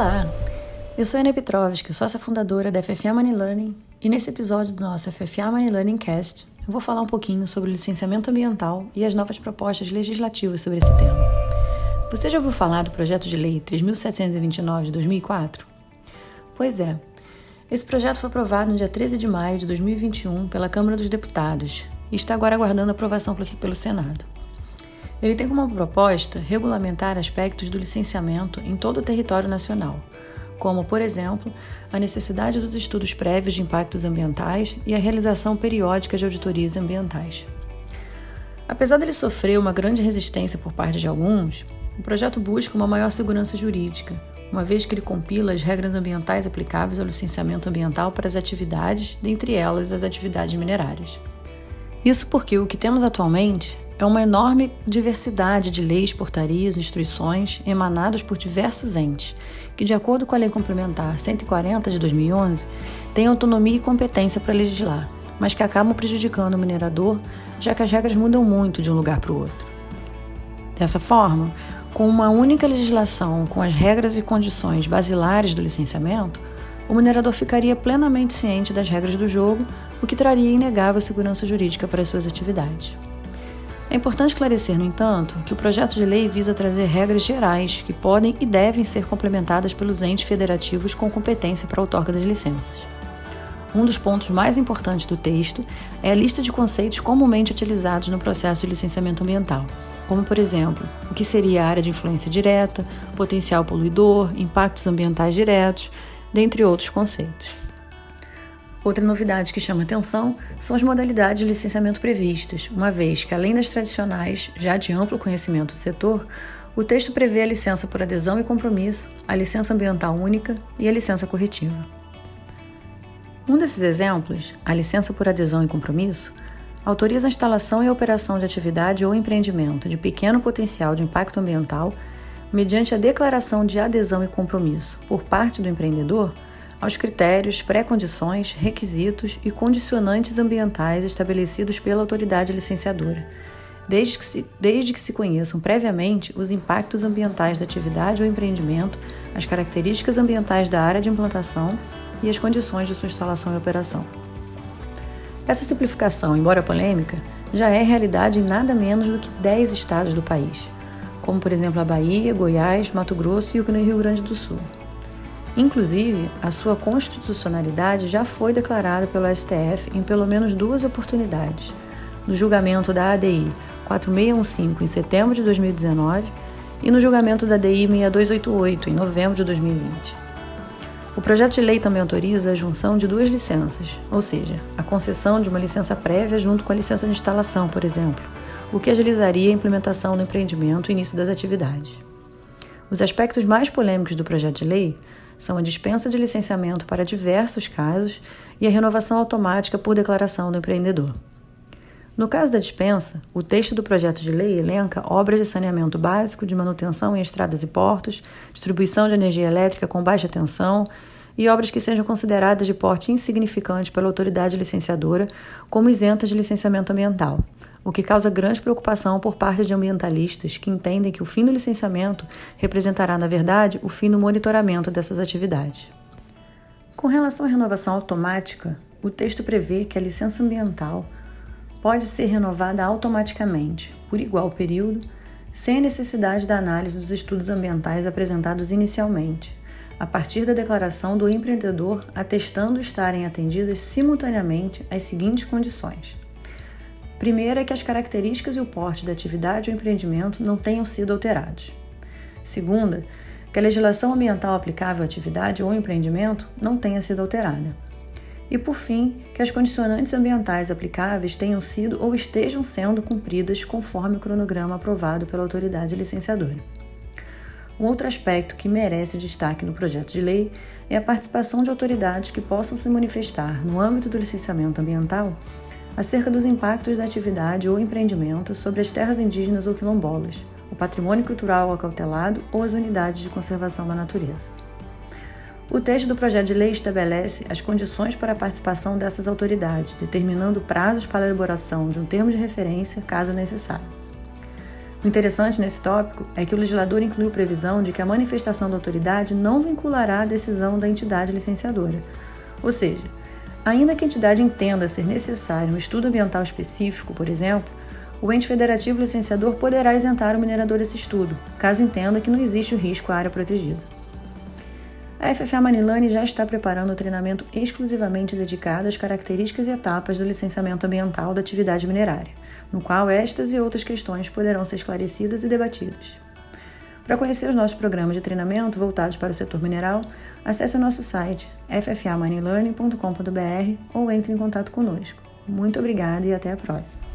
Olá, eu sou Ana Petrovski, sócia fundadora da FFA Money Learning e nesse episódio do nosso FFA Money Learning Cast eu vou falar um pouquinho sobre o licenciamento ambiental e as novas propostas legislativas sobre esse tema. Você já ouviu falar do projeto de lei 3729 de 2004? Pois é, esse projeto foi aprovado no dia 13 de maio de 2021 pela Câmara dos Deputados e está agora aguardando aprovação pelo Senado. Ele tem como proposta regulamentar aspectos do licenciamento em todo o território nacional, como, por exemplo, a necessidade dos estudos prévios de impactos ambientais e a realização periódica de auditorias ambientais. Apesar dele sofrer uma grande resistência por parte de alguns, o projeto busca uma maior segurança jurídica, uma vez que ele compila as regras ambientais aplicáveis ao licenciamento ambiental para as atividades, dentre elas as atividades minerárias. Isso porque o que temos atualmente é uma enorme diversidade de leis, portarias, instruções emanadas por diversos entes, que, de acordo com a Lei Complementar 140 de 2011, têm autonomia e competência para legislar, mas que acabam prejudicando o minerador, já que as regras mudam muito de um lugar para o outro. Dessa forma, com uma única legislação com as regras e condições basilares do licenciamento, o minerador ficaria plenamente ciente das regras do jogo, o que traria inegável segurança jurídica para as suas atividades. É importante esclarecer, no entanto, que o projeto de lei visa trazer regras gerais que podem e devem ser complementadas pelos entes federativos com competência para a outorga das licenças. Um dos pontos mais importantes do texto é a lista de conceitos comumente utilizados no processo de licenciamento ambiental, como, por exemplo, o que seria a área de influência direta, potencial poluidor, impactos ambientais diretos, dentre outros conceitos. Outra novidade que chama atenção são as modalidades de licenciamento previstas, uma vez que, além das tradicionais, já de amplo conhecimento do setor, o texto prevê a licença por adesão e compromisso, a licença ambiental única e a licença corretiva. Um desses exemplos, a licença por adesão e compromisso, autoriza a instalação e operação de atividade ou empreendimento de pequeno potencial de impacto ambiental mediante a declaração de adesão e compromisso por parte do empreendedor aos critérios, pré-condições, requisitos e condicionantes ambientais estabelecidos pela autoridade licenciadora, desde que, se, desde que se conheçam previamente os impactos ambientais da atividade ou empreendimento, as características ambientais da área de implantação e as condições de sua instalação e operação. Essa simplificação, embora polêmica, já é realidade em nada menos do que 10 estados do país, como por exemplo a Bahia, Goiás, Mato Grosso e o Rio Grande do Sul. Inclusive, a sua constitucionalidade já foi declarada pelo STF em pelo menos duas oportunidades: no julgamento da ADI 4615 em setembro de 2019 e no julgamento da ADI 6288 em novembro de 2020. O projeto de lei também autoriza a junção de duas licenças, ou seja, a concessão de uma licença prévia junto com a licença de instalação, por exemplo, o que agilizaria a implementação no empreendimento e início das atividades. Os aspectos mais polêmicos do projeto de lei são a dispensa de licenciamento para diversos casos e a renovação automática por declaração do empreendedor. No caso da dispensa, o texto do projeto de lei elenca obras de saneamento básico, de manutenção em estradas e portos, distribuição de energia elétrica com baixa tensão e obras que sejam consideradas de porte insignificante pela autoridade licenciadora como isentas de licenciamento ambiental, o que causa grande preocupação por parte de ambientalistas que entendem que o fim do licenciamento representará, na verdade, o fim do monitoramento dessas atividades. Com relação à renovação automática, o texto prevê que a licença ambiental pode ser renovada automaticamente, por igual período, sem a necessidade da análise dos estudos ambientais apresentados inicialmente, a partir da declaração do empreendedor atestando estarem atendidas simultaneamente as seguintes condições: Primeira é que as características e o porte da atividade ou empreendimento não tenham sido alterados. Segunda, que a legislação ambiental aplicável à atividade ou empreendimento não tenha sido alterada. E, por fim, que as condicionantes ambientais aplicáveis tenham sido ou estejam sendo cumpridas conforme o cronograma aprovado pela autoridade licenciadora. Um outro aspecto que merece destaque no projeto de lei é a participação de autoridades que possam se manifestar no âmbito do licenciamento ambiental acerca dos impactos da atividade ou empreendimento sobre as terras indígenas ou quilombolas, o patrimônio cultural acautelado ou as unidades de conservação da natureza. O texto do projeto de lei estabelece as condições para a participação dessas autoridades, determinando prazos para a elaboração de um termo de referência, caso necessário. O interessante nesse tópico é que o legislador incluiu previsão de que a manifestação da autoridade não vinculará a decisão da entidade licenciadora. Ou seja, ainda que a entidade entenda ser necessário um estudo ambiental específico, por exemplo, o ente federativo licenciador poderá isentar o minerador desse estudo, caso entenda que não existe o risco à área protegida. A FFA Manilane já está preparando o treinamento exclusivamente dedicado às características e etapas do licenciamento ambiental da atividade minerária, no qual estas e outras questões poderão ser esclarecidas e debatidas. Para conhecer os nossos programas de treinamento voltados para o setor mineral, acesse o nosso site ffamoneylearning.com.br ou entre em contato conosco. Muito obrigada e até a próxima!